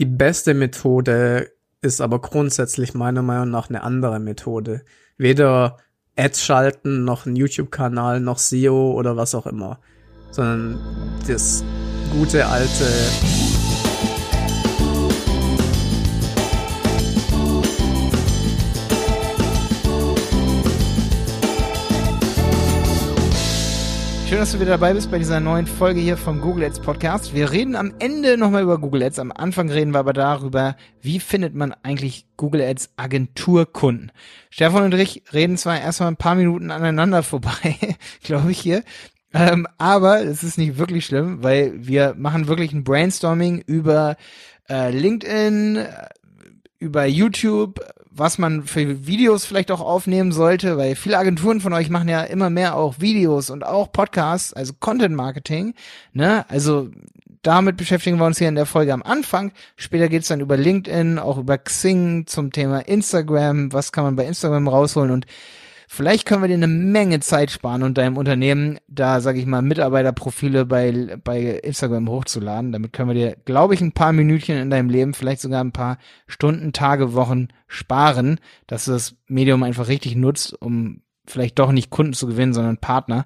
Die beste Methode ist aber grundsätzlich meiner Meinung nach eine andere Methode. Weder Ads schalten, noch ein YouTube-Kanal, noch SEO oder was auch immer. Sondern das gute alte Schön, dass du wieder dabei bist bei dieser neuen Folge hier vom Google Ads Podcast. Wir reden am Ende nochmal über Google Ads. Am Anfang reden wir aber darüber, wie findet man eigentlich Google Ads Agenturkunden. Stefan und ich reden zwar erstmal ein paar Minuten aneinander vorbei, glaube ich hier. Ähm, aber es ist nicht wirklich schlimm, weil wir machen wirklich ein Brainstorming über äh, LinkedIn, über YouTube, was man für Videos vielleicht auch aufnehmen sollte, weil viele Agenturen von euch machen ja immer mehr auch Videos und auch Podcasts, also Content Marketing, ne? Also damit beschäftigen wir uns hier in der Folge am Anfang. Später geht's dann über LinkedIn, auch über Xing zum Thema Instagram, was kann man bei Instagram rausholen und Vielleicht können wir dir eine Menge Zeit sparen und deinem Unternehmen da, sag ich mal, Mitarbeiterprofile bei, bei Instagram hochzuladen. Damit können wir dir, glaube ich, ein paar Minütchen in deinem Leben, vielleicht sogar ein paar Stunden, Tage, Wochen sparen, dass du das Medium einfach richtig nutzt, um vielleicht doch nicht Kunden zu gewinnen, sondern Partner.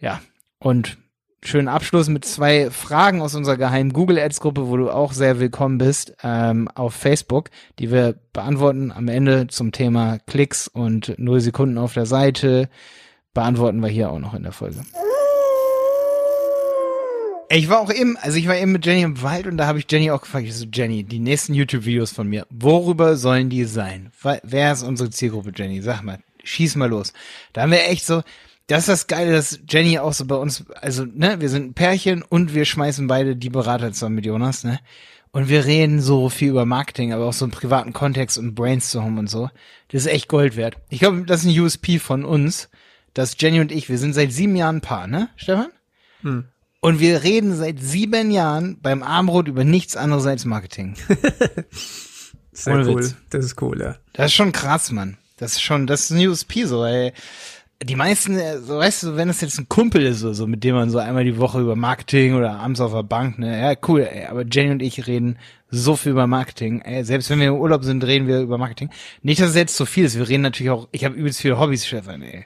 Ja, und schönen Abschluss mit zwei Fragen aus unserer geheimen Google Ads Gruppe, wo du auch sehr willkommen bist, ähm, auf Facebook, die wir beantworten am Ende zum Thema Klicks und null Sekunden auf der Seite. Beantworten wir hier auch noch in der Folge. Ich war auch eben, also ich war eben mit Jenny im Wald und da habe ich Jenny auch gefragt, ich so, Jenny, die nächsten YouTube-Videos von mir, worüber sollen die sein? Wer ist unsere Zielgruppe, Jenny? Sag mal, schieß mal los. Da haben wir echt so, das ist das Geile, dass Jenny auch so bei uns, also, ne, wir sind ein Pärchen und wir schmeißen beide die Berater zusammen mit Jonas, ne? Und wir reden so viel über Marketing, aber auch so im privaten Kontext und Brainstorm und so. Das ist echt Gold wert. Ich glaube, das ist ein USP von uns, dass Jenny und ich, wir sind seit sieben Jahren Paar, ne, Stefan? Hm. Und wir reden seit sieben Jahren beim Armbrot über nichts anderes als Marketing. Sehr Ohne cool. Witz. Das ist cool, ja. Das ist schon krass, Mann. Das ist schon, das ist ein USP so, ey die meisten, äh, so weißt du, wenn das jetzt ein Kumpel ist, so, so mit dem man so einmal die Woche über Marketing oder abends auf der Bank, ne, ja, cool, ey, aber Jenny und ich reden so viel über Marketing, ey, selbst wenn wir im Urlaub sind, reden wir über Marketing. Nicht, dass es jetzt so viel ist, wir reden natürlich auch, ich habe übelst viele Hobbys, Stefan, ey.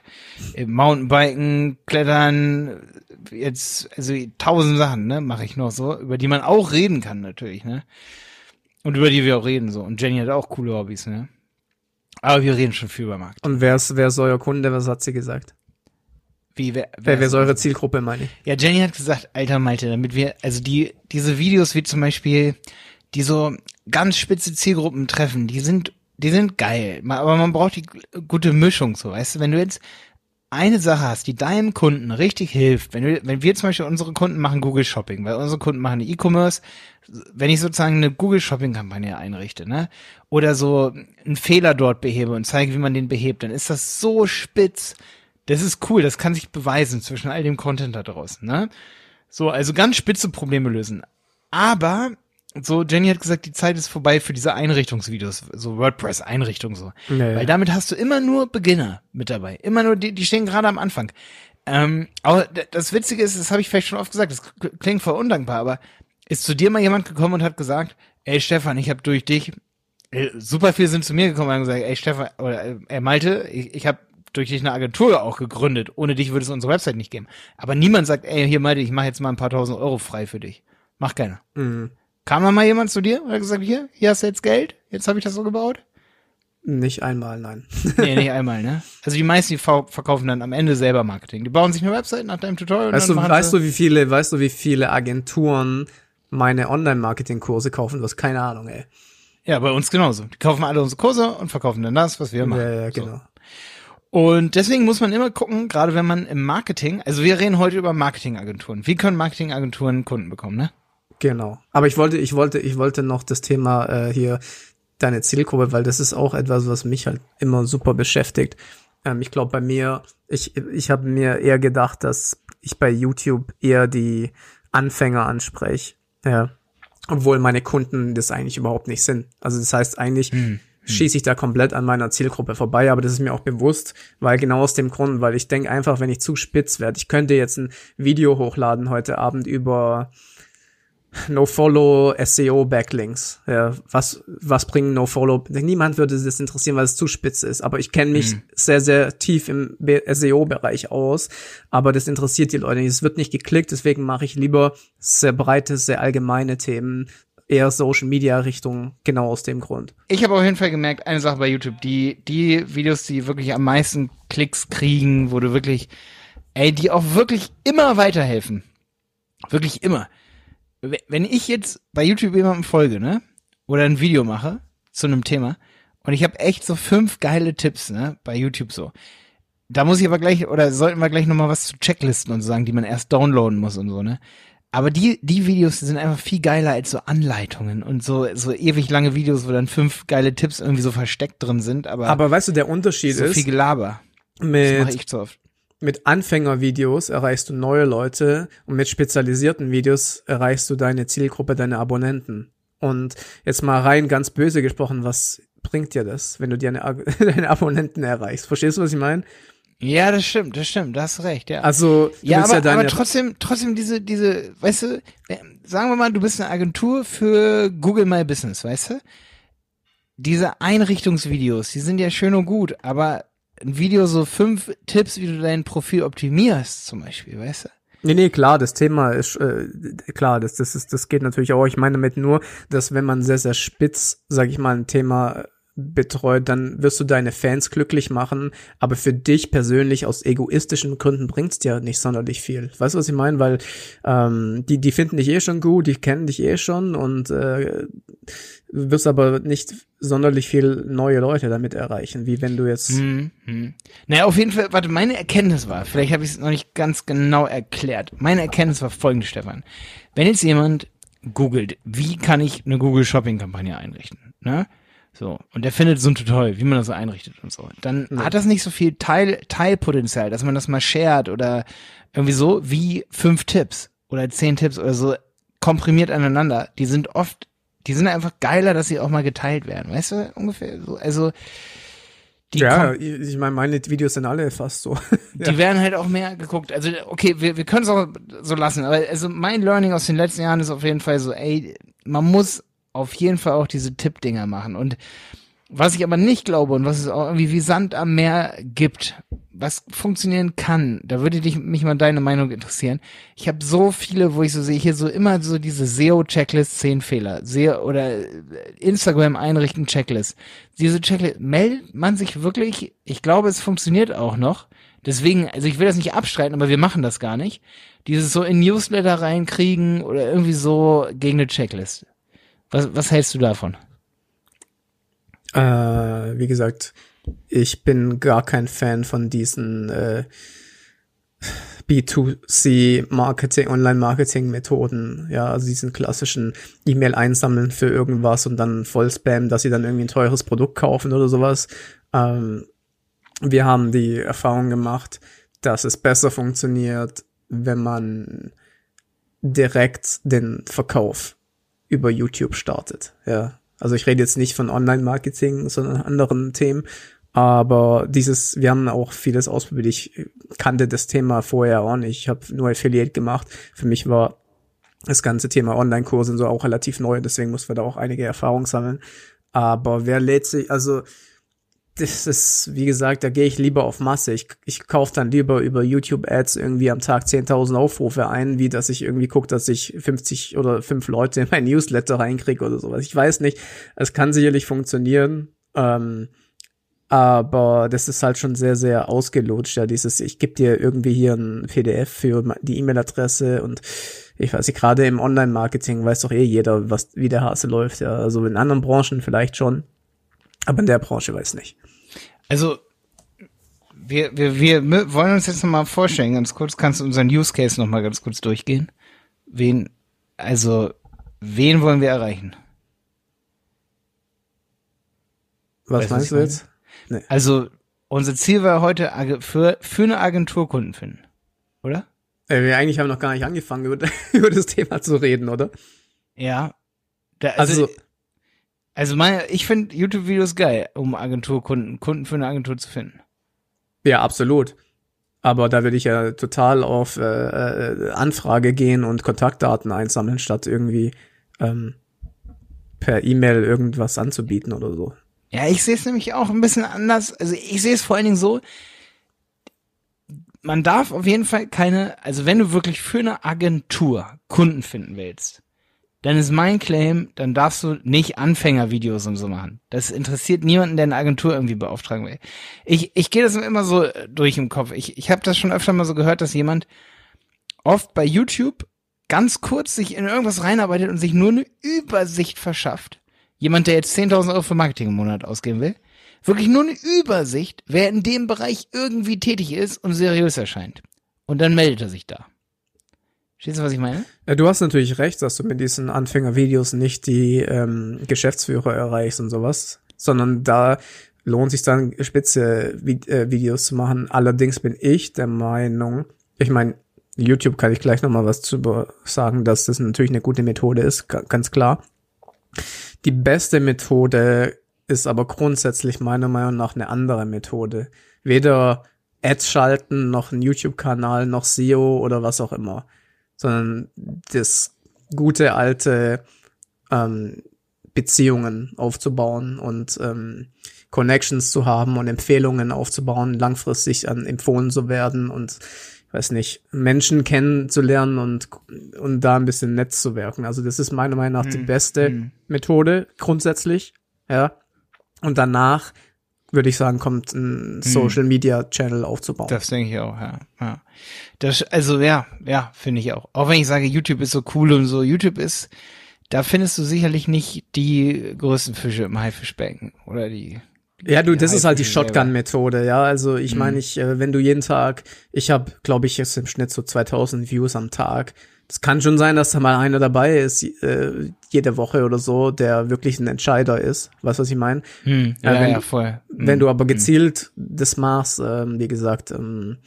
Mountainbiken, Klettern, jetzt, also tausend Sachen, ne, mache ich noch so, über die man auch reden kann, natürlich, ne. Und über die wir auch reden, so. Und Jenny hat auch coole Hobbys, ne. Aber wir reden schon viel über Markt. Und wer ist, wer ist euer Kunde? Was hat sie gesagt? Wie, wer, wer, wer ist eure Zielgruppe, meine ich? Ja, Jenny hat gesagt, alter Malte, damit wir, also die, diese Videos wie zum Beispiel, die so ganz spitze Zielgruppen treffen, die sind, die sind geil. Aber man braucht die gute Mischung, so, weißt du, wenn du jetzt eine Sache hast, die deinem Kunden richtig hilft, wenn wir, wenn wir zum Beispiel unsere Kunden machen Google Shopping, weil unsere Kunden machen E-Commerce, wenn ich sozusagen eine Google Shopping Kampagne einrichte, ne, oder so einen Fehler dort behebe und zeige, wie man den behebt, dann ist das so spitz. Das ist cool, das kann sich beweisen zwischen all dem Content da draußen, ne? So, also ganz spitze Probleme lösen. Aber so, Jenny hat gesagt, die Zeit ist vorbei für diese Einrichtungsvideos, so WordPress-Einrichtung so. Ja, ja. Weil damit hast du immer nur Beginner mit dabei. Immer nur, die, die stehen gerade am Anfang. Ähm, aber das Witzige ist, das habe ich vielleicht schon oft gesagt, das klingt voll undankbar, aber ist zu dir mal jemand gekommen und hat gesagt, ey Stefan, ich habe durch dich, äh, super viele sind zu mir gekommen und haben gesagt, ey Stefan, oder äh, ey Malte, ich, ich habe durch dich eine Agentur auch gegründet. Ohne dich würde es unsere Website nicht geben. Aber niemand sagt, ey, hier Malte, ich mache jetzt mal ein paar tausend Euro frei für dich. Mach keiner. Mhm. Kam da mal jemand zu dir und hat gesagt, hier, hier hast du jetzt Geld, jetzt habe ich das so gebaut? Nicht einmal, nein. nee, nicht einmal, ne? Also die meisten, die verkaufen dann am Ende selber Marketing. Die bauen sich eine Website nach deinem Tutorial. Weißt du, weißt du, wie viele, weißt du, wie viele Agenturen meine Online-Marketing-Kurse kaufen? Du hast keine Ahnung, ey. Ja, bei uns genauso. Die kaufen alle unsere Kurse und verkaufen dann das, was wir machen. Ja, ja, genau. So. Und deswegen muss man immer gucken, gerade wenn man im Marketing, also wir reden heute über Marketingagenturen. Wie können Marketingagenturen Kunden bekommen, ne? Genau. Aber ich wollte, ich wollte, ich wollte noch das Thema äh, hier deine Zielgruppe, weil das ist auch etwas, was mich halt immer super beschäftigt. Ähm, ich glaube bei mir, ich, ich habe mir eher gedacht, dass ich bei YouTube eher die Anfänger anspreche. Ja. Obwohl meine Kunden das eigentlich überhaupt nicht sind. Also das heißt eigentlich, hm schieße ich da komplett an meiner Zielgruppe vorbei, aber das ist mir auch bewusst, weil genau aus dem Grund, weil ich denke einfach, wenn ich zu spitz werde, ich könnte jetzt ein Video hochladen heute Abend über No-Follow SEO Backlinks. Ja, was, was bringen No-Follow? Niemand würde das interessieren, weil es zu spitz ist. Aber ich kenne mich mhm. sehr, sehr tief im SEO-Bereich aus. Aber das interessiert die Leute nicht. Es wird nicht geklickt, deswegen mache ich lieber sehr breite, sehr allgemeine Themen, eher Social Media Richtung, genau aus dem Grund. Ich habe auf jeden Fall gemerkt, eine Sache bei YouTube, die, die Videos, die wirklich am meisten Klicks kriegen, wo du wirklich, ey, die auch wirklich immer weiterhelfen. Wirklich immer. Wenn ich jetzt bei YouTube jemandem folge, ne? Oder ein Video mache zu einem Thema und ich habe echt so fünf geile Tipps, ne? Bei YouTube so. Da muss ich aber gleich, oder sollten wir gleich nochmal was zu Checklisten und so sagen, die man erst downloaden muss und so, ne? Aber die, die Videos die sind einfach viel geiler als so Anleitungen und so, so ewig lange Videos, wo dann fünf geile Tipps irgendwie so versteckt drin sind. Aber, aber weißt du, der Unterschied so ist. viel Gelaber. Mit, das mache ich zu oft. Mit Anfängervideos erreichst du neue Leute und mit spezialisierten Videos erreichst du deine Zielgruppe, deine Abonnenten. Und jetzt mal rein ganz böse gesprochen, was bringt dir das, wenn du deine, deine Abonnenten erreichst? Verstehst du, was ich meine? Ja, das stimmt, das stimmt, da hast recht, ja. Also, du ja, aber, ja aber trotzdem, trotzdem diese, diese, weißt du, äh, sagen wir mal, du bist eine Agentur für Google My Business, weißt du? Diese Einrichtungsvideos, die sind ja schön und gut, aber ein Video so fünf Tipps, wie du dein Profil optimierst, zum Beispiel, weißt du? Nee, nee, klar, das Thema ist äh, klar, das, das ist, das geht natürlich auch. Ich meine damit nur, dass wenn man sehr, sehr spitz, sag ich mal, ein Thema betreut, dann wirst du deine Fans glücklich machen, aber für dich persönlich aus egoistischen Gründen bringt's dir nicht sonderlich viel. Weißt du, was ich meine? Weil ähm, die, die finden dich eh schon gut, die kennen dich eh schon und äh, wirst aber nicht sonderlich viel neue Leute damit erreichen, wie wenn du jetzt. Hm, hm. Naja, auf jeden Fall, warte, meine Erkenntnis war, vielleicht habe ich es noch nicht ganz genau erklärt. Meine Erkenntnis war folgende, Stefan. Wenn jetzt jemand googelt, wie kann ich eine Google Shopping Kampagne einrichten, ne? So. Und der findet so ein Tutorial, wie man das so einrichtet und so. Dann ja. hat das nicht so viel Teil, Teilpotenzial, dass man das mal shared oder irgendwie so wie fünf Tipps oder zehn Tipps oder so komprimiert aneinander. Die sind oft, die sind einfach geiler, dass sie auch mal geteilt werden. Weißt du, ungefähr so. Also, die ja, ich meine, meine Videos sind alle fast so. die ja. werden halt auch mehr geguckt. Also, okay, wir, wir können es auch so lassen, aber also mein Learning aus den letzten Jahren ist auf jeden Fall so, ey, man muss auf jeden Fall auch diese Tippdinger machen. Und was ich aber nicht glaube und was es auch irgendwie wie Sand am Meer gibt, was funktionieren kann, da würde dich, mich mal deine Meinung interessieren. Ich habe so viele, wo ich so sehe, hier so immer so diese SEO-Checklist, 10 Fehler, SEO oder Instagram einrichten Checklist. Diese Checklist, meldet man sich wirklich, ich glaube, es funktioniert auch noch. Deswegen, also ich will das nicht abstreiten, aber wir machen das gar nicht. Dieses so in Newsletter reinkriegen oder irgendwie so gegen eine Checklist. Was, was hältst du davon? Äh, wie gesagt, ich bin gar kein Fan von diesen äh, B2C-Marketing, Online-Marketing-Methoden, ja, also diesen klassischen E-Mail einsammeln für irgendwas und dann voll spam, dass sie dann irgendwie ein teures Produkt kaufen oder sowas. Ähm, wir haben die Erfahrung gemacht, dass es besser funktioniert, wenn man direkt den Verkauf über YouTube startet. Ja, also ich rede jetzt nicht von Online-Marketing, sondern anderen Themen. Aber dieses, wir haben auch vieles ausprobiert. Ich kannte das Thema vorher auch nicht. Ich habe nur Affiliate gemacht. Für mich war das ganze Thema Online-Kurse so auch relativ neu. Deswegen mussten wir da auch einige Erfahrungen sammeln. Aber wer lädt sich, also das ist, wie gesagt, da gehe ich lieber auf Masse. Ich, ich kaufe dann lieber über YouTube-Ads irgendwie am Tag 10.000 Aufrufe ein, wie dass ich irgendwie gucke, dass ich 50 oder 5 Leute in mein Newsletter reinkriege oder sowas. Ich weiß nicht. Es kann sicherlich funktionieren. Ähm, aber das ist halt schon sehr, sehr ausgelutscht. Ja, dieses, ich gebe dir irgendwie hier ein PDF für die E-Mail-Adresse und ich weiß nicht, gerade im Online-Marketing weiß doch eh jeder, was, wie der Hase läuft. Ja, also in anderen Branchen vielleicht schon. Aber in der Branche weiß nicht. Also, wir, wir, wir wollen uns jetzt nochmal vorstellen, ganz kurz, kannst du unseren Use Case nochmal ganz kurz durchgehen? Wen, also, wen wollen wir erreichen? Was weißt meinst du jetzt? Nee. Also, unser Ziel war heute für, für eine Agentur Kunden finden. Oder? Äh, wir eigentlich haben noch gar nicht angefangen, über, über das Thema zu reden, oder? Ja. Da, also, also also meine, ich finde YouTube-Videos geil, um Agenturkunden, Kunden für eine Agentur zu finden. Ja, absolut. Aber da würde ich ja total auf äh, äh, Anfrage gehen und Kontaktdaten einsammeln, statt irgendwie ähm, per E-Mail irgendwas anzubieten oder so. Ja, ich sehe es nämlich auch ein bisschen anders. Also ich sehe es vor allen Dingen so, man darf auf jeden Fall keine, also wenn du wirklich für eine Agentur Kunden finden willst, dann ist mein Claim, dann darfst du nicht Anfängervideos und so machen. Das interessiert niemanden, der eine Agentur irgendwie beauftragen will. Ich, ich gehe das immer so durch im Kopf. Ich, ich habe das schon öfter mal so gehört, dass jemand oft bei YouTube ganz kurz sich in irgendwas reinarbeitet und sich nur eine Übersicht verschafft. Jemand, der jetzt 10.000 Euro für Marketing im Monat ausgeben will. Wirklich nur eine Übersicht, wer in dem Bereich irgendwie tätig ist und seriös erscheint. Und dann meldet er sich da. Verstehst du, was ich meine? Ja, du hast natürlich recht, dass du mit diesen Anfängervideos nicht die ähm, Geschäftsführer erreichst und sowas, sondern da lohnt sich dann spitze äh, Videos zu machen. Allerdings bin ich der Meinung, ich meine, YouTube kann ich gleich nochmal was zu sagen, dass das natürlich eine gute Methode ist, ganz klar. Die beste Methode ist aber grundsätzlich meiner Meinung nach eine andere Methode. Weder Ads schalten, noch ein YouTube-Kanal, noch SEO oder was auch immer sondern das gute alte ähm, Beziehungen aufzubauen und ähm, Connections zu haben und Empfehlungen aufzubauen, langfristig an empfohlen zu werden und ich weiß nicht, Menschen kennenzulernen und, und da ein bisschen nett zu wirken. Also das ist meiner Meinung nach die hm, beste hm. Methode grundsätzlich, ja. Und danach würde ich sagen, kommt ein hm. Social Media Channel aufzubauen. Das denke ich auch, ja. ja. Das, also ja, ja, finde ich auch. Auch wenn ich sage, YouTube ist so cool und so, YouTube ist, da findest du sicherlich nicht die größten Fische im Haifischbecken oder die. Ja, du, das ist halt die Shotgun-Methode, ja. Also ich mhm. meine, ich, äh, wenn du jeden Tag, ich habe, glaube ich, jetzt im Schnitt so 2000 Views am Tag es kann schon sein, dass da mal einer dabei ist, äh, jede Woche oder so, der wirklich ein Entscheider ist. Weißt du, was ich meine? Hm, ja, äh, wenn, ja, voll. Hm, wenn du aber hm. gezielt hm. das machst, ähm, wie gesagt, ähm,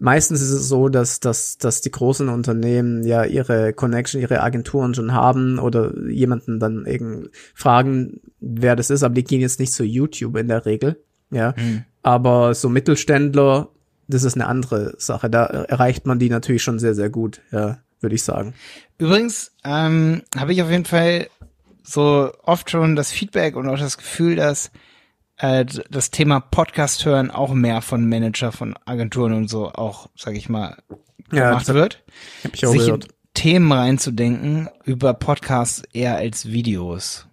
meistens ist es so, dass, dass, dass die großen Unternehmen ja ihre Connection, ihre Agenturen schon haben oder jemanden dann eben fragen, wer das ist, aber die gehen jetzt nicht zu YouTube in der Regel. Ja. Hm. Aber so Mittelständler das ist eine andere Sache. Da erreicht man die natürlich schon sehr, sehr gut, ja, würde ich sagen. Übrigens ähm, habe ich auf jeden Fall so oft schon das Feedback und auch das Gefühl, dass äh, das Thema Podcast hören auch mehr von Manager von Agenturen und so auch, sag ich mal, gemacht ja, wird. Hab ich auch sich gehört. Themen reinzudenken über Podcasts eher als Videos.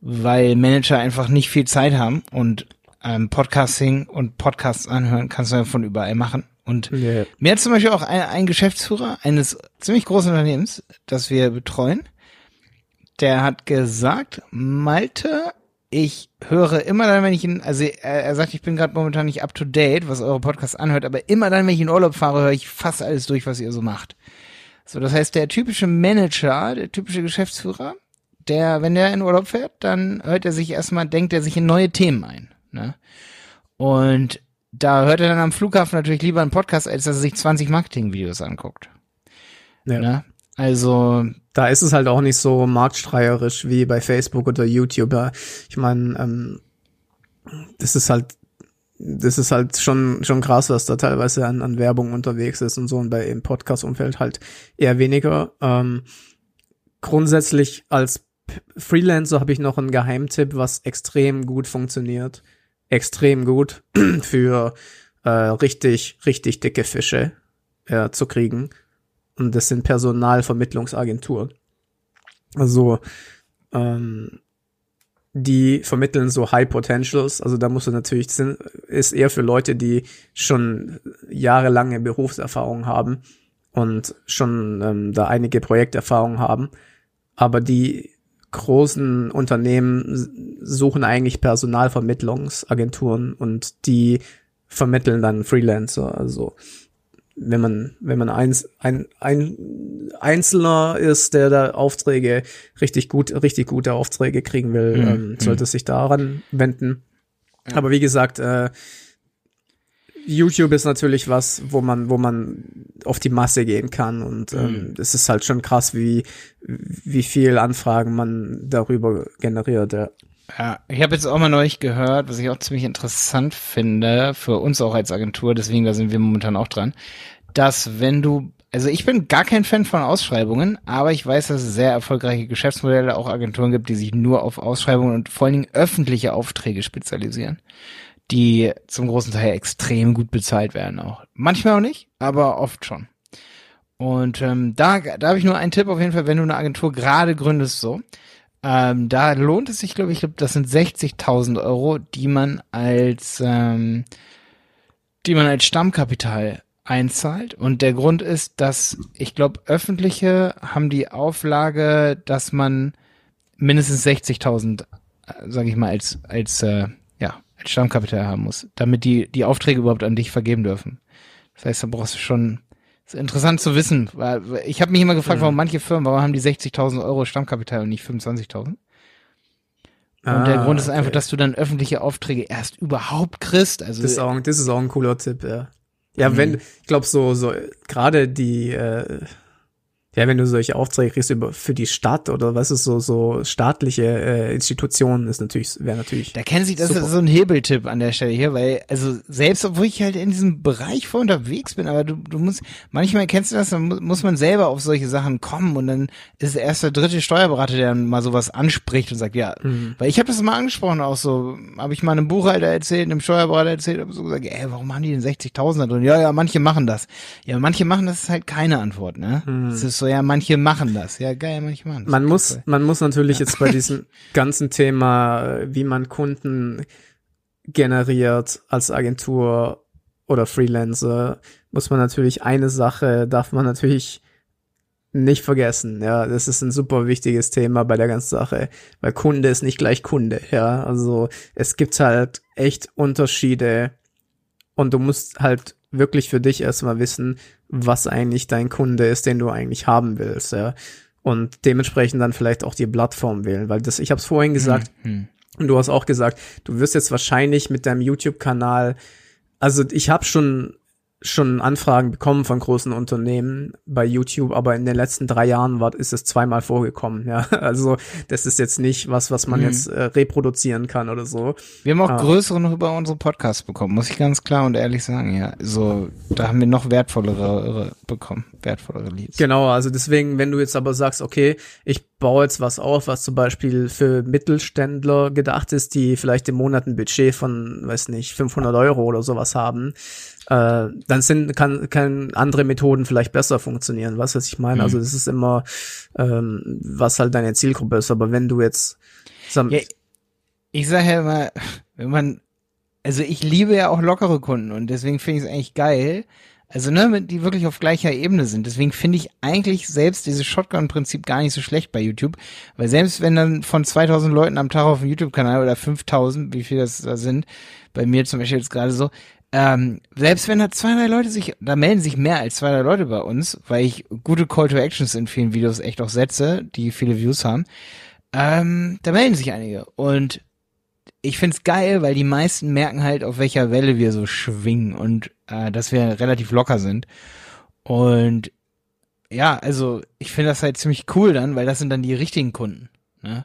Weil Manager einfach nicht viel Zeit haben und ähm, Podcasting und Podcasts anhören kannst du ja von überall machen. Und yeah. mir hat zum Beispiel auch ein, ein Geschäftsführer eines ziemlich großen Unternehmens, das wir betreuen, der hat gesagt, Malte, ich höre immer dann, wenn ich in, also er, er sagt, ich bin gerade momentan nicht up to date, was eure Podcasts anhört, aber immer dann, wenn ich in Urlaub fahre, höre ich fast alles durch, was ihr so macht. So, das heißt, der typische Manager, der typische Geschäftsführer, der, wenn der in Urlaub fährt, dann hört er sich erstmal, denkt er sich in neue Themen ein. Ne? Und da hört er dann am Flughafen natürlich lieber einen Podcast, als dass er sich 20 Marketing-Videos anguckt. Ja. Ne? Also. Da ist es halt auch nicht so marktstreierisch wie bei Facebook oder YouTube. Ich meine, ähm, das ist halt, das ist halt schon, schon krass, was da teilweise an, an Werbung unterwegs ist und so und bei im Podcast-Umfeld halt eher weniger. Ähm, grundsätzlich als Freelancer habe ich noch einen Geheimtipp, was extrem gut funktioniert extrem gut für äh, richtig, richtig dicke Fische äh, zu kriegen. Und das sind Personalvermittlungsagenturen. Also ähm, die vermitteln so High Potentials. Also da musst du natürlich, ist eher für Leute, die schon jahrelange Berufserfahrung haben und schon ähm, da einige Projekterfahrung haben. Aber die großen Unternehmen suchen eigentlich Personalvermittlungsagenturen und die vermitteln dann Freelancer. Also wenn man wenn man eins, ein, ein Einzelner ist, der da Aufträge richtig gut richtig gute Aufträge kriegen will, mhm. ähm, sollte mhm. sich daran wenden. Aber wie gesagt, äh, YouTube ist natürlich was, wo man, wo man auf die Masse gehen kann und ähm, mhm. es ist halt schon krass, wie wie viel Anfragen man darüber generiert. Ja. Ja, ich habe jetzt auch mal neulich gehört, was ich auch ziemlich interessant finde, für uns auch als Agentur, deswegen da sind wir momentan auch dran, dass wenn du, also ich bin gar kein Fan von Ausschreibungen, aber ich weiß, dass es sehr erfolgreiche Geschäftsmodelle, auch Agenturen gibt, die sich nur auf Ausschreibungen und vor allen Dingen öffentliche Aufträge spezialisieren, die zum großen Teil extrem gut bezahlt werden auch. Manchmal auch nicht, aber oft schon. Und ähm, da, da habe ich nur einen Tipp auf jeden Fall, wenn du eine Agentur gerade gründest, so. Ähm, da lohnt es sich, glaube ich, glaub, das sind 60.000 Euro, die man als, ähm, die man als Stammkapital einzahlt. Und der Grund ist, dass ich glaube, öffentliche haben die Auflage, dass man mindestens 60.000, sage ich mal, als als äh, ja als Stammkapital haben muss, damit die die Aufträge überhaupt an dich vergeben dürfen. Das heißt, da brauchst du schon ist interessant zu wissen, weil ich habe mich immer gefragt, mhm. warum manche Firmen, warum haben die 60.000 Euro Stammkapital und nicht 25.000? Und ah, der Grund ist okay. einfach, dass du dann öffentliche Aufträge erst überhaupt kriegst. Also das ist auch, das ist auch ein cooler Tipp, ja. Ja, mhm. wenn, ich glaube so, so gerade die äh, ja, wenn du solche Aufträge kriegst über für die Stadt oder was ist so so staatliche äh, Institutionen ist natürlich wäre natürlich. Da kennen sich das super. ist so ein Hebeltipp an der Stelle hier, weil also selbst obwohl ich halt in diesem Bereich vor unterwegs bin, aber du du musst manchmal kennst du das, dann muss man selber auf solche Sachen kommen und dann ist erst der dritte Steuerberater, der dann mal sowas anspricht und sagt, ja, mhm. weil ich habe das mal angesprochen auch so, habe ich mal einem Buchhalter erzählt, einem Steuerberater erzählt, habe so gesagt, ey, warum haben die denn 60.000 da drin? Ja, ja, manche machen das. Ja, manche machen das ist halt keine Antwort, ne? Mhm. Das ist so, ja, manche machen das. Ja, geil, manche machen das. Man muss, cool. man muss natürlich ja. jetzt bei diesem ganzen Thema, wie man Kunden generiert als Agentur oder Freelancer, muss man natürlich eine Sache, darf man natürlich nicht vergessen, ja, das ist ein super wichtiges Thema bei der ganzen Sache, weil Kunde ist nicht gleich Kunde, ja, also es gibt halt echt Unterschiede und du musst halt wirklich für dich erstmal wissen, was eigentlich dein Kunde ist, den du eigentlich haben willst, ja. Und dementsprechend dann vielleicht auch die Plattform wählen, weil das, ich habe es vorhin gesagt, mhm. und du hast auch gesagt, du wirst jetzt wahrscheinlich mit deinem YouTube-Kanal, also ich habe schon schon Anfragen bekommen von großen Unternehmen bei YouTube, aber in den letzten drei Jahren war, ist es zweimal vorgekommen. Ja, also das ist jetzt nicht was, was man mhm. jetzt äh, reproduzieren kann oder so. Wir haben auch ah. größere noch über unsere Podcasts bekommen, muss ich ganz klar und ehrlich sagen. Ja, so da haben wir noch wertvollere bekommen, wertvollere Leads. Genau, also deswegen, wenn du jetzt aber sagst, okay, ich baue jetzt was auf, was zum Beispiel für Mittelständler gedacht ist, die vielleicht im Monat ein Budget von, weiß nicht, 500 Euro oder sowas haben, äh, dann sind kann, kann andere Methoden vielleicht besser funktionieren. Was was ich meine? Mhm. Also das ist immer, ähm, was halt deine Zielgruppe ist. Aber wenn du jetzt ja, ich sage ja immer, wenn man, also ich liebe ja auch lockere Kunden und deswegen finde ich es eigentlich geil. Also ne, die wirklich auf gleicher Ebene sind. Deswegen finde ich eigentlich selbst dieses Shotgun-Prinzip gar nicht so schlecht bei YouTube, weil selbst wenn dann von 2000 Leuten am Tag auf dem YouTube-Kanal oder 5000, wie viel das da sind, bei mir zum Beispiel jetzt gerade so, ähm, selbst wenn da zwei, drei Leute sich, da melden sich mehr als zwei, drei Leute bei uns, weil ich gute Call to Actions in vielen Videos echt auch setze, die viele Views haben, ähm, da melden sich einige. Und ich find's geil, weil die meisten merken halt, auf welcher Welle wir so schwingen und äh, dass wir relativ locker sind. Und ja, also ich finde das halt ziemlich cool dann, weil das sind dann die richtigen Kunden. Ne?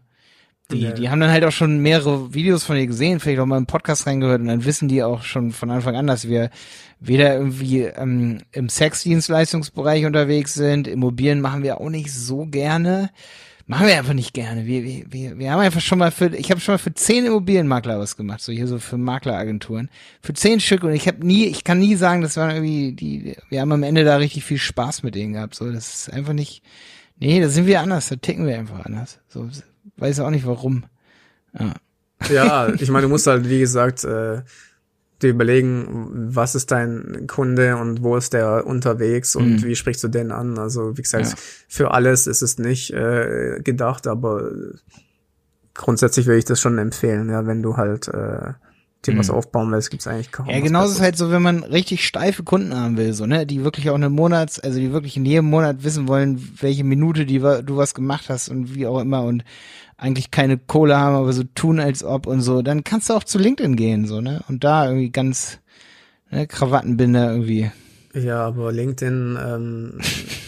Die, ja. die haben dann halt auch schon mehrere Videos von dir gesehen, vielleicht auch mal im Podcast reingehört und dann wissen die auch schon von Anfang an, dass wir weder irgendwie ähm, im Sexdienstleistungsbereich unterwegs sind, Immobilien machen wir auch nicht so gerne. Machen wir einfach nicht gerne. Wir, wir, wir, wir haben einfach schon mal für, ich habe schon mal für zehn Immobilienmakler was gemacht, so hier so für Makleragenturen. Für zehn Stück und ich habe nie, ich kann nie sagen, das waren irgendwie die, wir haben am Ende da richtig viel Spaß mit denen gehabt. So, das ist einfach nicht, nee, da sind wir anders, da ticken wir einfach anders. So, weiß auch nicht warum. Ja. Ja, ich meine, du musst halt, wie gesagt, äh, dir überlegen, was ist dein Kunde und wo ist der unterwegs und mhm. wie sprichst du den an. Also wie gesagt, ja. für alles ist es nicht äh, gedacht, aber grundsätzlich würde ich das schon empfehlen, ja, wenn du halt äh, dir mhm. was aufbauen willst, gibt's eigentlich kaum. Ja, genauso ist halt so, wenn man richtig steife Kunden haben will, so, ne, die wirklich auch eine Monats, also die wirklich in jedem Monat wissen wollen, welche Minute die du was gemacht hast und wie auch immer und eigentlich keine Kohle haben, aber so tun als ob und so, dann kannst du auch zu LinkedIn gehen, so, ne? Und da irgendwie ganz ne, Krawattenbinder irgendwie. Ja, aber LinkedIn ähm,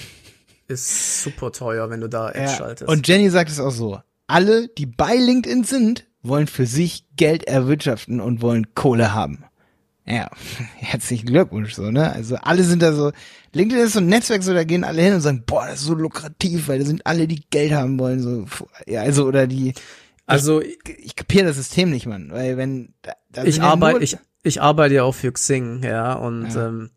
ist super teuer, wenn du da Ads ja. schaltest. Und Jenny sagt es auch so. Alle, die bei LinkedIn sind, wollen für sich Geld erwirtschaften und wollen Kohle haben. Ja, herzlichen Glückwunsch, so, ne? Also alle sind da so, LinkedIn ist so ein Netzwerk, so, da gehen alle hin und sagen, boah, das ist so lukrativ, weil da sind alle, die Geld haben wollen, so, ja, also, oder die, Also ich, ich kapiere das System nicht, Mann, weil wenn, da, da ich ja arbeite, nur- ich, ich arbeite ja auch für Xing, ja, und Ja. ähm,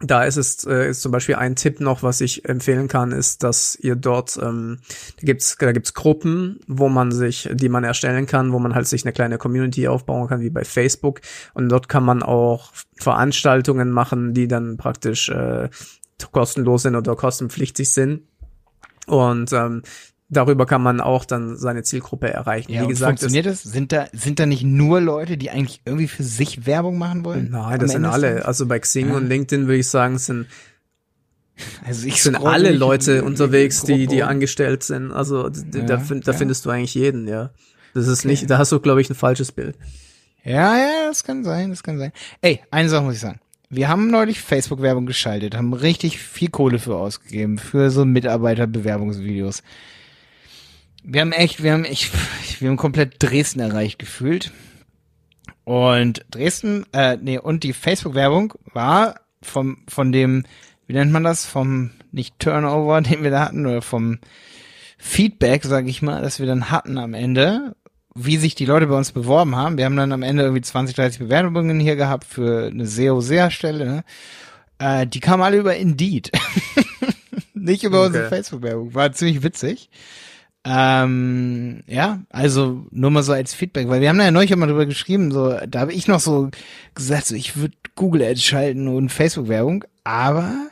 da ist es äh, ist zum Beispiel ein Tipp noch, was ich empfehlen kann, ist, dass ihr dort ähm, da gibt's da gibt's Gruppen, wo man sich, die man erstellen kann, wo man halt sich eine kleine Community aufbauen kann, wie bei Facebook, und dort kann man auch Veranstaltungen machen, die dann praktisch äh, kostenlos sind oder kostenpflichtig sind. Und ähm, darüber kann man auch dann seine Zielgruppe erreichen. ja, wie gesagt, es- funktioniert das? Sind da, sind da nicht nur Leute, die eigentlich irgendwie für sich Werbung machen wollen? Nein, das sind alle. Also bei Xing Ja. und LinkedIn würde ich sagen, sind, Also ich sind alle Leute unterwegs, die, die angestellt sind. Also d- da, Ja, fin- da ja. findest du eigentlich jeden, ja. Das ist nicht, da hast du, glaube ich, ein falsches Bild. Ja, ja, das kann sein, das kann sein. Ey, eine Sache muss ich sagen. Wir haben neulich Facebook-Werbung geschaltet, haben richtig viel Kohle für ausgegeben, für so Mitarbeiterbewerbungsvideos. Wir haben echt, wir haben echt, wir haben komplett Dresden erreicht gefühlt. Und Dresden, äh, nee, und die Facebook-Werbung war vom, von dem, wie nennt man das, vom, nicht Turnover, den wir da hatten, oder vom Feedback, sag ich mal, das wir dann hatten am Ende, wie sich die Leute bei uns beworben haben. Wir haben dann am Ende irgendwie 20, 30 Bewerbungen hier gehabt für eine SEO-SEA-Stelle. Ne? Äh, die kamen alle über Indeed. Nicht über Okay. unsere Facebook-Werbung. War ziemlich witzig. Ähm, ja, also nur mal so als Feedback, weil wir haben da ja neulich immer drüber geschrieben, so, da habe ich noch so gesagt, so, ich würde Google Ads schalten und Facebook-Werbung, aber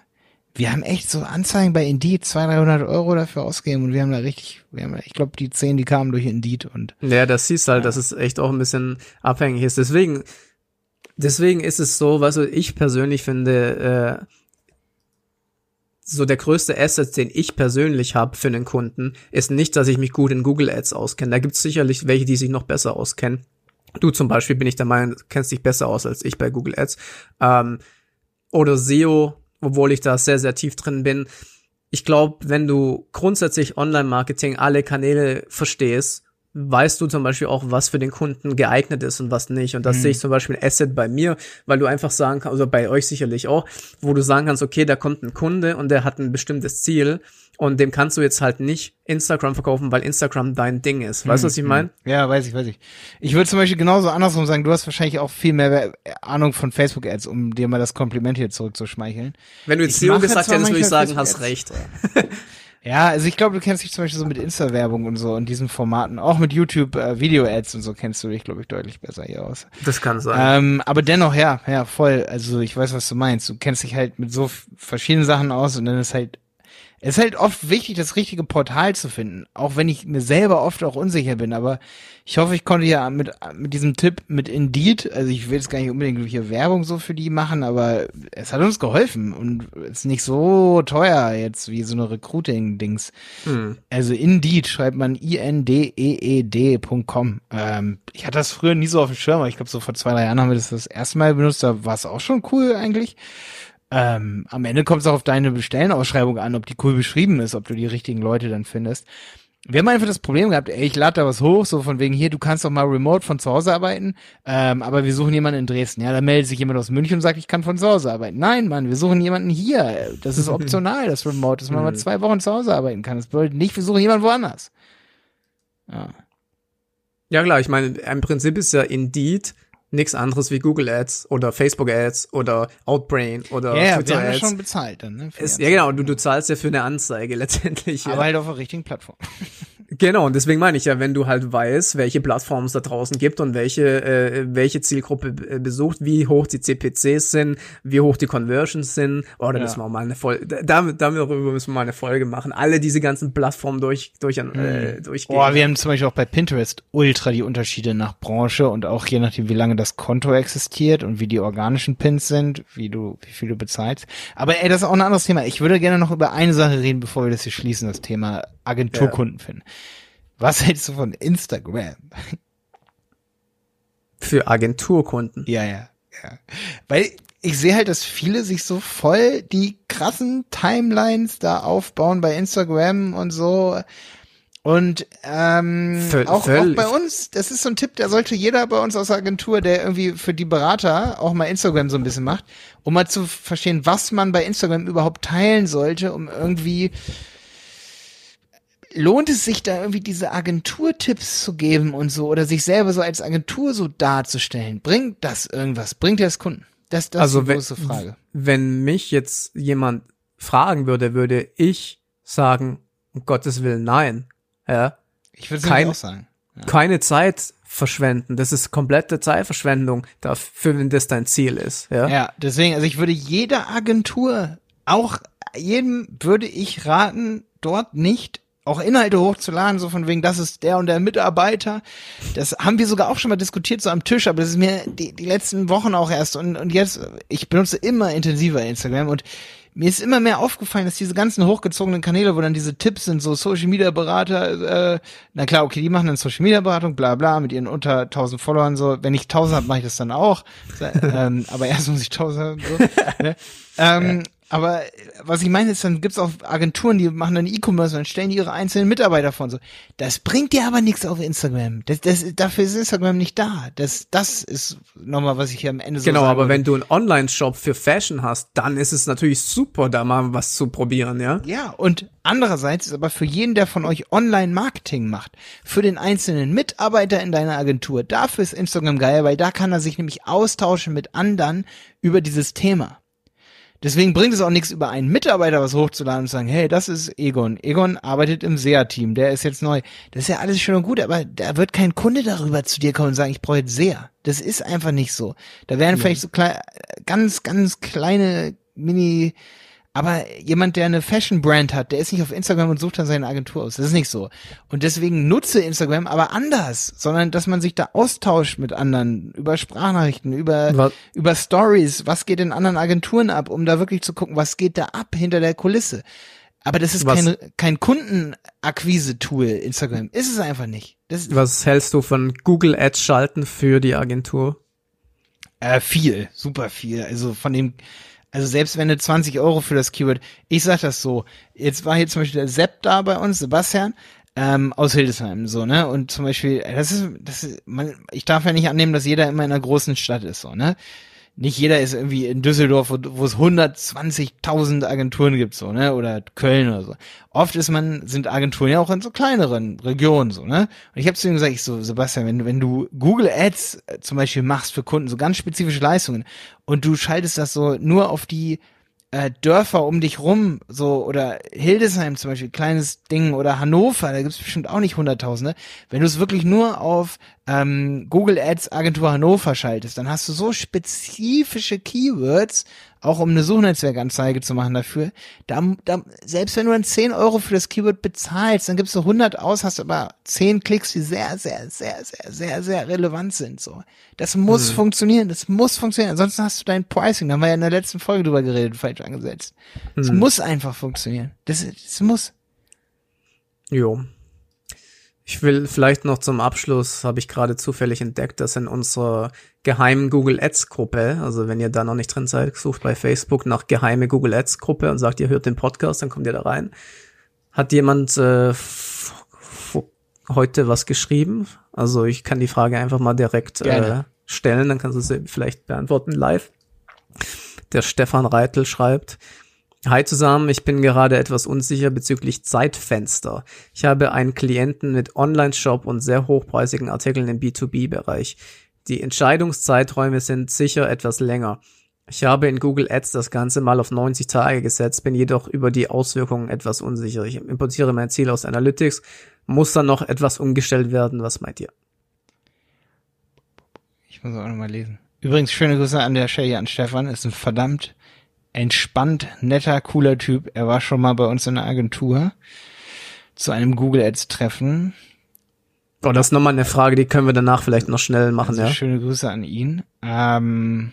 wir haben echt so Anzeigen bei Indeed 200, 300 Euro dafür ausgegeben und wir haben da richtig, wir haben, ich glaube, die 10, die kamen durch Indeed und Ja, das siehst halt, dass es echt auch ein bisschen abhängig ist. Deswegen, deswegen ist es so, weißt du, ich persönlich finde, äh, so der größte Asset, den ich persönlich habe für einen Kunden, ist nicht, dass ich mich gut in Google Ads auskenne. Da gibt es sicherlich welche, die sich noch besser auskennen. Du zum Beispiel bin ich der Meinung, kennst dich besser aus als ich bei Google Ads. Ähm, oder SEO, obwohl ich da sehr, sehr tief drin bin. Ich glaube, wenn du grundsätzlich Online-Marketing alle Kanäle verstehst, weißt du zum Beispiel auch, was für den Kunden geeignet ist und was nicht. Und das Mhm. sehe ich zum Beispiel ein Asset bei mir, weil du einfach sagen kannst, also bei euch sicherlich auch, wo du sagen kannst, okay, da kommt ein Kunde und der hat ein bestimmtes Ziel und dem kannst du jetzt halt nicht Instagram verkaufen, weil Instagram dein Ding ist. Weißt du, was ich meine? Ja, weiß ich, weiß ich. Ich würde zum Beispiel genauso andersrum sagen, du hast wahrscheinlich auch viel mehr Ahnung von Facebook-Ads, um dir mal das Kompliment hier zurückzuschmeicheln. Wenn du jetzt SEO gesagt hättest, würde ich sagen, hast recht. Ja, also ich glaube, du kennst dich zum Beispiel so mit Insta-Werbung und so und diesen Formaten, auch mit YouTube äh, und so kennst du dich, glaube ich, deutlich besser hier aus. Das kann sein. Ähm, aber dennoch, ja, ja, voll. Also ich weiß, was du meinst. Du kennst dich halt mit so verschiedenen Sachen aus und dann ist halt, es ist halt oft wichtig, das richtige Portal zu finden. Auch wenn ich mir selber oft auch unsicher bin. Aber ich hoffe, ich konnte ja mit, mit diesem Tipp mit Indeed, also ich will jetzt gar nicht unbedingt hier Werbung so für die machen, aber es hat uns geholfen und ist nicht so teuer jetzt wie so eine Recruiting-Dings. Hm. Also Indeed schreibt man I-N-D-E-E-D.com. Ähm, ich hatte das früher nie so auf dem Schirm, aber ich glaube, so vor zwei, drei Jahren haben wir das das erste Mal benutzt. Da war es auch schon cool eigentlich. Ähm, am Ende kommt es auch auf deine Stellenausschreibung an, ob die cool beschrieben ist, ob du die richtigen Leute dann findest. Wir haben einfach das Problem gehabt, ey, ich lade da was hoch, so von wegen hier, du kannst doch mal remote von zu Hause arbeiten, ähm, aber wir suchen jemanden in Dresden. Ja, da meldet sich jemand aus München und sagt, ich kann von zu Hause arbeiten. Nein, Mann, wir suchen jemanden hier. Das ist optional, das Remote, dass man mal zwei Wochen zu Hause arbeiten kann. Das bedeutet nicht, wir suchen jemanden woanders. Ja. Ja klar, ich meine, im Prinzip ist ja Indeed nichts anderes wie Google Ads oder Facebook Ads oder Outbrain oder wir Twitter haben ja Ads. schon bezahlt dann, ne? Ist, ja genau, du, du zahlst ja für eine Anzeige letztendlich. Aber Ja. halt auf der richtigen Plattform. Genau, und deswegen meine ich ja, wenn du halt weißt, welche Plattformen es da draußen gibt und welche, äh, welche Zielgruppe äh, besucht, wie hoch die CPCs sind, wie hoch die Conversions sind, oh, da Ja. müssen wir auch mal eine Folge, da, darüber müssen wir mal eine Folge machen. Alle diese ganzen Plattformen durch, durch, äh, durchgehen. Oh, wir haben zum Beispiel auch bei Pinterest ultra die Unterschiede nach Branche und auch je nachdem, wie lange das Konto existiert und wie die organischen Pins sind, wie du, wie viel du bezahlst. Aber ey, das ist auch ein anderes Thema. Ich würde gerne noch über eine Sache reden, bevor wir das hier schließen, das Thema Agenturkunden finden. Was hältst du von Instagram? Für Agenturkunden. Ja, ja, ja. Weil ich sehe halt, dass viele sich so voll die krassen Timelines da aufbauen bei Instagram und so. Und ähm, Völ- auch, auch bei uns, das ist so ein Tipp, der sollte jeder bei uns aus der Agentur, der irgendwie für die Berater auch mal Instagram so ein bisschen macht, um mal zu verstehen, was man bei Instagram überhaupt teilen sollte, um irgendwie lohnt es sich da irgendwie diese Agenturtipps zu geben und so oder sich selber so als Agentur so darzustellen? Bringt das irgendwas? Bringt das Kunden? Das, das Also ist die wenn- große Frage. Wenn mich jetzt jemand fragen würde, würde ich sagen, um Gottes Willen, nein. Ja. Ich würde es auch sagen. Keine Zeit verschwenden. Das ist komplette Zeitverschwendung dafür, wenn das dein Ziel ist. Ja. Ja, deswegen, also ich würde jeder Agentur, auch jedem würde ich raten, dort nicht auch Inhalte hochzuladen, so von wegen, das ist der und der Mitarbeiter. Das haben wir sogar auch schon mal diskutiert, so am Tisch, aber das ist mir die, die letzten Wochen auch erst und, und jetzt, ich benutze immer intensiver Instagram und mir ist immer mehr aufgefallen, dass diese ganzen hochgezogenen Kanäle, wo dann diese Tipps sind, so Social Media Berater, äh, na klar, okay, die machen dann Social Media Beratung, bla bla, mit ihren unter 1000 Followern so. Wenn ich 1000 habe, mache ich das dann auch. Ähm, aber erst muss ich 1000 haben. So, ne? ähm, aber was ich meine ist, dann gibt's auch Agenturen, die machen dann E-Commerce und dann stellen die ihre einzelnen Mitarbeiter vor und so. Das bringt dir aber nichts auf Instagram. Das, das, dafür ist Instagram nicht da. Das, das ist nochmal, was ich hier am Ende so Genau, aber würde. wenn du einen Online-Shop für Fashion hast, dann ist es natürlich super, da mal was zu probieren, ja. Ja, und andererseits ist aber für jeden, der von euch Online-Marketing macht, für den einzelnen Mitarbeiter in deiner Agentur, dafür ist Instagram geil, weil da kann er sich nämlich austauschen mit anderen über dieses Thema. Deswegen bringt es auch nichts, über einen Mitarbeiter was hochzuladen und zu sagen, hey, das ist Egon. Egon arbeitet im SEA-Team, der ist jetzt neu. Das ist ja alles schön und gut, aber da wird kein Kunde darüber zu dir kommen und sagen, ich brauche jetzt SEA. Das ist einfach nicht so. Da werden vielleicht so klein, ganz, ganz kleine Mini, aber jemand, der eine Fashion-Brand hat, der ist nicht auf Instagram und sucht dann seine Agentur aus. Das ist nicht so. Und deswegen nutze Instagram aber anders, sondern dass man sich da austauscht mit anderen über Sprachnachrichten, über, Was- über Stories, was geht in anderen Agenturen ab, um da wirklich zu gucken, was geht da ab hinter der Kulisse. Aber das ist Was- kein, kein Kundenakquise-Tool, Instagram. Ist es einfach nicht. Was hältst du von Google Ads schalten für die Agentur? Äh, viel, super viel. Also von dem, also selbst wenn du 20 Euro für das Keyword, ich sag das so, jetzt war hier zum Beispiel der Sepp da bei uns, Sebastian, ähm, aus Hildesheim, so, ne? Und zum Beispiel, das ist, das ist, man, ich darf ja nicht annehmen, dass jeder immer in einer großen Stadt ist, so, ne? Nicht jeder ist irgendwie in Düsseldorf, wo, es 120.000 Agenturen gibt, so, ne? Oder Köln oder so. Oft ist man, sind Agenturen ja auch in so kleineren Regionen, so, ne? Und ich habe zu ihm gesagt, ich so, Sebastian, wenn, du- wenn du Google Ads äh, zum Beispiel machst für Kunden, so ganz spezifische Leistungen, und du schaltest das so nur auf die äh, Dörfer um dich rum, so, oder Hildesheim zum Beispiel, kleines Ding, oder Hannover, da gibt's bestimmt auch nicht Hunderttausende. Wenn du es wirklich nur auf ähm, Google Ads Agentur Hannover schaltest, dann hast du so spezifische Keywords, auch um eine Suchnetzwerkanzeige zu machen dafür. Da, da, selbst wenn du dann 10 Euro für das Keyword bezahlst, dann gibst du 100 aus, hast aber 10 Klicks, die sehr, sehr, sehr, sehr, sehr, sehr relevant sind. So, Das muss funktionieren, das muss funktionieren. Ansonsten hast du dein Pricing, da haben wir ja in der letzten Folge drüber geredet, falsch angesetzt. Es muss einfach funktionieren. Das, das muss. Jo. Ich will vielleicht noch zum Abschluss, habe ich gerade zufällig entdeckt, dass in unserer geheimen Google Ads Gruppe, also wenn ihr da noch nicht drin seid, sucht bei Facebook nach geheime Google Ads Gruppe und sagt, ihr hört den Podcast, dann kommt ihr da rein. Hat jemand äh, heute was geschrieben? Also ich kann die Frage einfach mal direkt äh, stellen, dann kannst du sie vielleicht beantworten live. Der Stefan Reitel schreibt, Hi zusammen, ich bin gerade etwas unsicher bezüglich Zeitfenster. Ich habe einen Klienten mit Online-Shop und sehr hochpreisigen Artikeln im B2B-Bereich. Die Entscheidungszeiträume sind sicher etwas länger. Ich habe in Google Ads das Ganze mal auf 90 Tage gesetzt, bin jedoch über die Auswirkungen etwas unsicher. Ich importiere mein Ziel aus Analytics. Muss dann noch etwas umgestellt werden? Was meint ihr? Ich muss auch nochmal lesen. Übrigens, schöne Grüße an der Stelle an Stefan. Ist ein verdammt entspannt, netter, cooler Typ. Er war schon mal bei uns in der Agentur zu einem Google Ads Treffen. Oh, das ist nochmal eine Frage, die können wir danach vielleicht noch schnell machen, Also ja? schöne Grüße an ihn. Ähm,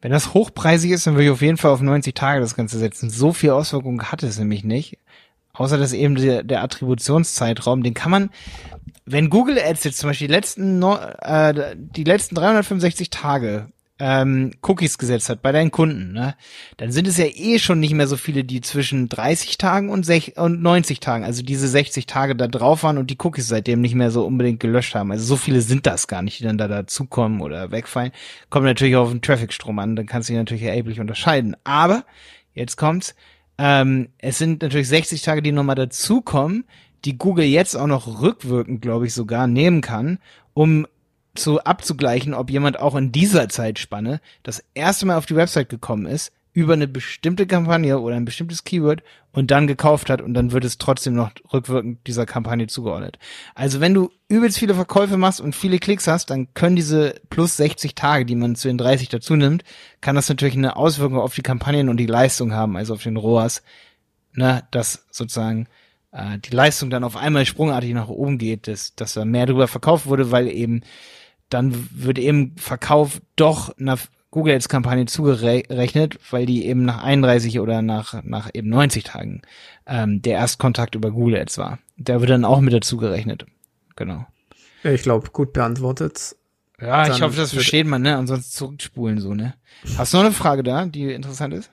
wenn das hochpreisig ist, dann würde ich auf jeden Fall auf 90 Tage das Ganze setzen. So viel Auswirkungen hat es nämlich nicht. Außer dass eben der, der Attributionszeitraum, den kann man, wenn Google Ads jetzt zum Beispiel die letzten, äh, die letzten 365 Tage ähm, Cookies gesetzt hat bei deinen Kunden, ne, dann sind es ja eh schon nicht mehr so viele, die zwischen 30 Tagen und, und 90 Tagen, also diese 60 Tage da drauf waren und die Cookies seitdem nicht mehr so unbedingt gelöscht haben. Also so viele sind das gar nicht, die dann da dazukommen oder wegfallen. Kommt natürlich auf den Traffic-Strom an, dann kannst du dich natürlich erheblich unterscheiden. Aber, jetzt kommt's, ähm, es sind natürlich 60 Tage, die nochmal dazukommen, die Google jetzt auch noch rückwirkend, glaube ich, sogar nehmen kann, um zu abzugleichen, ob jemand auch in dieser Zeitspanne das erste Mal auf die Website gekommen ist, über eine bestimmte Kampagne oder ein bestimmtes Keyword und dann gekauft hat und dann wird es trotzdem noch rückwirkend dieser Kampagne zugeordnet. Also wenn du übelst viele Verkäufe machst und viele Klicks hast, dann können diese plus 60 Tage, die man zu den 30 dazu nimmt, kann das natürlich eine Auswirkung auf die Kampagnen und die Leistung haben, also auf den ROAS, ne, dass sozusagen äh, die Leistung dann auf einmal sprungartig nach oben geht, dass, dass da mehr drüber verkauft wurde, weil eben dann wird eben Verkauf doch einer Google Ads Kampagne zugerechnet, weil die eben nach 31 oder nach, nach eben 90 Tagen ähm, der Erstkontakt über Google Ads war. Der wird dann auch mit dazu gerechnet. Genau. Ja, ich glaube, gut beantwortet. Ja, dann ich hoffe, das versteht man, ne? Ansonsten zurückspulen so, ne? Hast du noch eine Frage da, die interessant ist?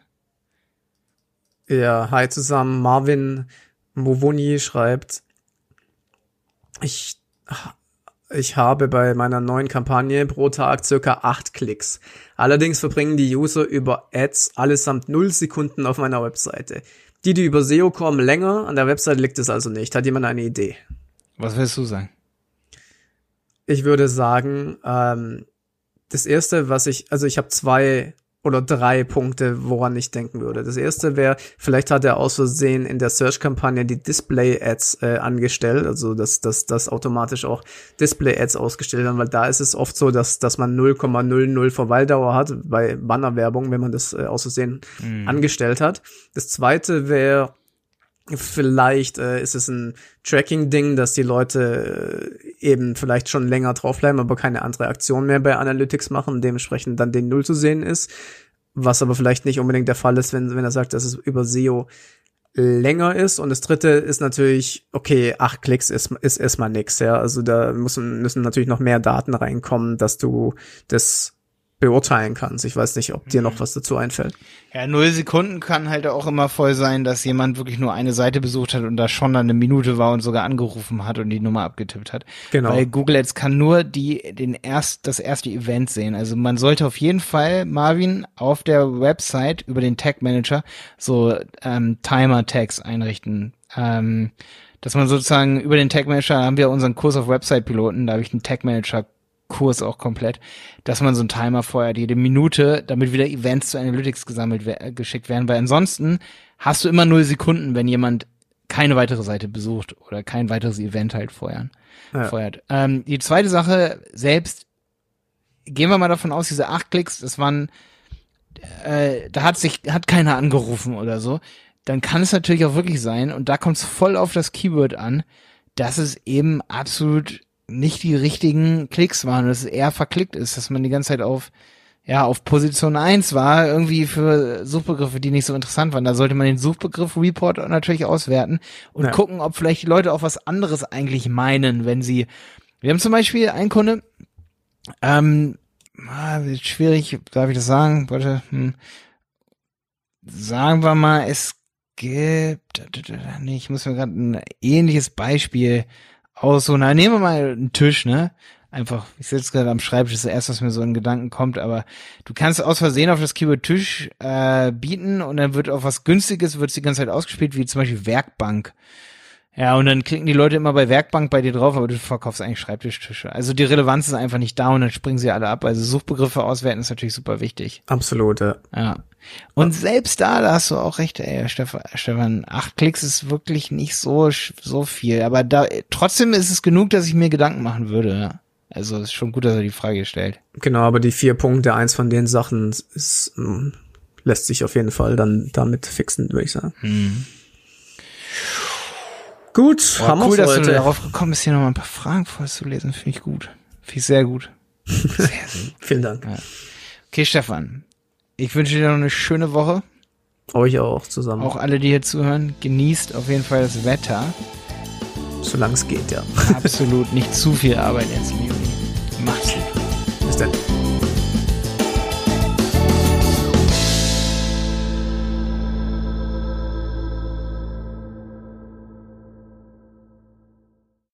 Ja, hi zusammen. Marvin Movoni schreibt, ich ich habe bei meiner neuen Kampagne pro Tag circa acht Klicks. Allerdings verbringen die User über Ads allesamt null Sekunden auf meiner Webseite. Die, die über SEO kommen, länger. An der Webseite liegt es also nicht. Hat jemand eine Idee? Was willst du sagen? Ich würde sagen, ähm, das erste, was ich, also ich habe zwei oder drei Punkte, woran ich denken würde. Das erste wäre, vielleicht hat er aus Versehen in der Search-Kampagne die Display-Ads äh, angestellt, also dass, dass, dass automatisch auch Display-Ads ausgestellt werden, weil da ist es oft so, dass, dass man 0,00 Verweildauer hat bei Bannerwerbung, wenn man das äh, aus Versehen mhm. angestellt hat. Das zweite wäre, Vielleicht äh, ist es ein Tracking-Ding, dass die Leute äh, eben vielleicht schon länger draufbleiben, aber keine andere Aktion mehr bei Analytics machen, dementsprechend dann den Null zu sehen ist. Was aber vielleicht nicht unbedingt der Fall ist, wenn, wenn er sagt, dass es über SEO länger ist. Und das dritte ist natürlich, okay, acht Klicks ist, ist erstmal nix, ja. Also da müssen, müssen natürlich noch mehr Daten reinkommen, dass du das beurteilen kannst. Ich weiß nicht, ob dir noch mhm. was dazu einfällt. Ja, null Sekunden kann halt auch immer voll sein, dass jemand wirklich nur eine Seite besucht hat und da schon dann eine Minute war und sogar angerufen hat und die Nummer abgetippt hat. Genau. Weil Google Ads kann nur die, den erst, das erste Event sehen. Also man sollte auf jeden Fall, Marvin, auf der Website über den Tag Manager so ähm, Timer-Tags einrichten. Ähm, dass man sozusagen über den Tag Manager haben wir unseren Kurs auf Website Piloten, da habe ich einen Tag Manager Kurs auch komplett, dass man so einen Timer feuert, jede Minute, damit wieder Events zu Analytics gesammelt geschickt werden, weil ansonsten hast du immer null Sekunden, wenn jemand keine weitere Seite besucht oder kein weiteres Event halt feuern, ja. feuert. Ähm, die zweite Sache, selbst, gehen wir mal davon aus, diese acht Klicks, das waren, äh, da hat sich, hat keiner angerufen oder so, dann kann es natürlich auch wirklich sein, und da kommt es voll auf das Keyword an, dass es eben absolut nicht die richtigen Klicks waren, dass es eher verklickt ist, dass man die ganze Zeit auf ja, auf Position 1 war, irgendwie für Suchbegriffe, die nicht so interessant waren. Da sollte man den Suchbegriff Report natürlich auswerten und ja. gucken, ob vielleicht die Leute auch was anderes eigentlich meinen, wenn sie, wir haben zum Beispiel einen Kunde, ähm, ah, schwierig, darf ich das sagen? Warte, hm. sagen wir mal, es gibt, nee, ich muss mir gerade ein ähnliches Beispiel aus so einer, nehmen wir mal einen Tisch, ne? Einfach, ich sitze gerade am Schreibtisch, das ist das erste, was mir so in Gedanken kommt, aber du kannst aus Versehen auf das Keyword Tisch äh, bieten und dann wird auf was Günstiges, wird die ganze Zeit ausgespielt, wie zum Beispiel Werkbank. Ja, und dann klicken die Leute immer bei Werkbank bei dir drauf, aber du verkaufst eigentlich Schreibtischtische. Also die Relevanz ist einfach nicht da und dann springen sie alle ab. Also Suchbegriffe auswerten ist natürlich super wichtig. Absolut, ja. ja. Und selbst da, da hast du auch recht, ey, Stefan, acht Klicks ist wirklich nicht so, so viel. Aber da, trotzdem ist es genug, dass ich mir Gedanken machen würde, ja. Also ist schon gut, dass er die Frage stellt. Genau, aber die vier Punkte, eins von den Sachen ist, hm, lässt sich auf jeden Fall dann damit fixen, würde ich sagen. Hm. Gut, Boah, haben cool, dass heute. du darauf gekommen bist, hier nochmal ein paar Fragen vorzulesen. Finde ich gut. Finde ich sehr gut. Sehr, gut. Vielen Dank. Ja. Okay, Stefan. Ich wünsche dir noch eine schöne Woche. Euch auch zusammen. Auch alle, die hier zuhören, genießt auf jeden Fall das Wetter. Solange es geht, ja. Absolut nicht zu viel Arbeit jetzt Juni. Macht's gut.